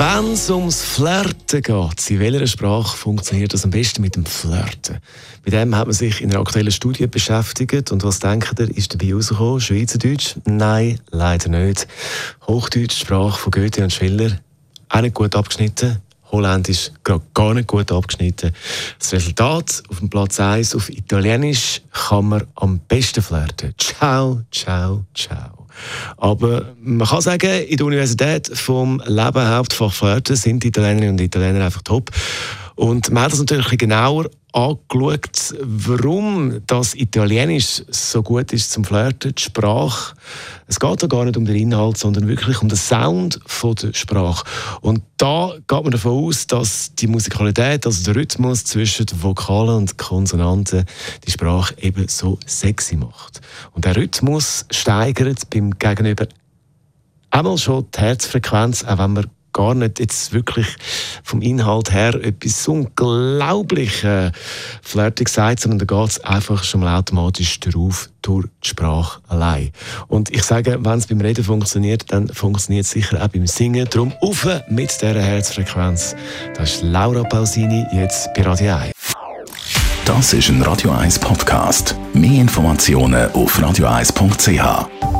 Wenn es ums Flirten geht, in welcher Sprache funktioniert das am besten mit dem Flirten? Mit dem hat man sich in einer aktuellen Studie beschäftigt. Und was denkt ihr, ist dabei rausgekommen? Schweizerdeutsch? Nein, leider nicht. Hochdeutsch, Sprache von Goethe und Schiller? Auch nicht gut abgeschnitten. Holländisch gerade gar nicht gut abgeschnitten. Das Resultat auf dem Platz 1 auf Italienisch kann man am besten flirten. Ciao, ciao, ciao. Aber man kann sagen, in der Universität vom Leben Hauptfach Flirten sind die Italienerinnen und Italiener einfach top. Und man hat das natürlich genauer angeschaut, warum das Italienisch so gut ist zum Flirten, die Sprache. Es geht da gar nicht um den Inhalt, sondern wirklich um den Sound von der Sprache. Und da geht man davon aus, dass die Musikalität, also der Rhythmus zwischen den Vokalen und Konsonanten, die Sprache eben so sexy macht. Und der Rhythmus steigert beim Gegenüber einmal schon die Herzfrequenz, auch wenn man gar nicht jetzt wirklich vom Inhalt her etwas unglaublich äh, flirtig sagt, sondern da geht es einfach schon mal automatisch drauf durch die Sprache allein. Und ich sage, wenn es beim Reden funktioniert, dann funktioniert es sicher auch beim Singen. Darum auf mit dieser Herzfrequenz. Das ist Laura Pausini, jetzt bei Radio 1. Das ist ein Radio 1 Podcast. Mehr Informationen auf radio1.ch.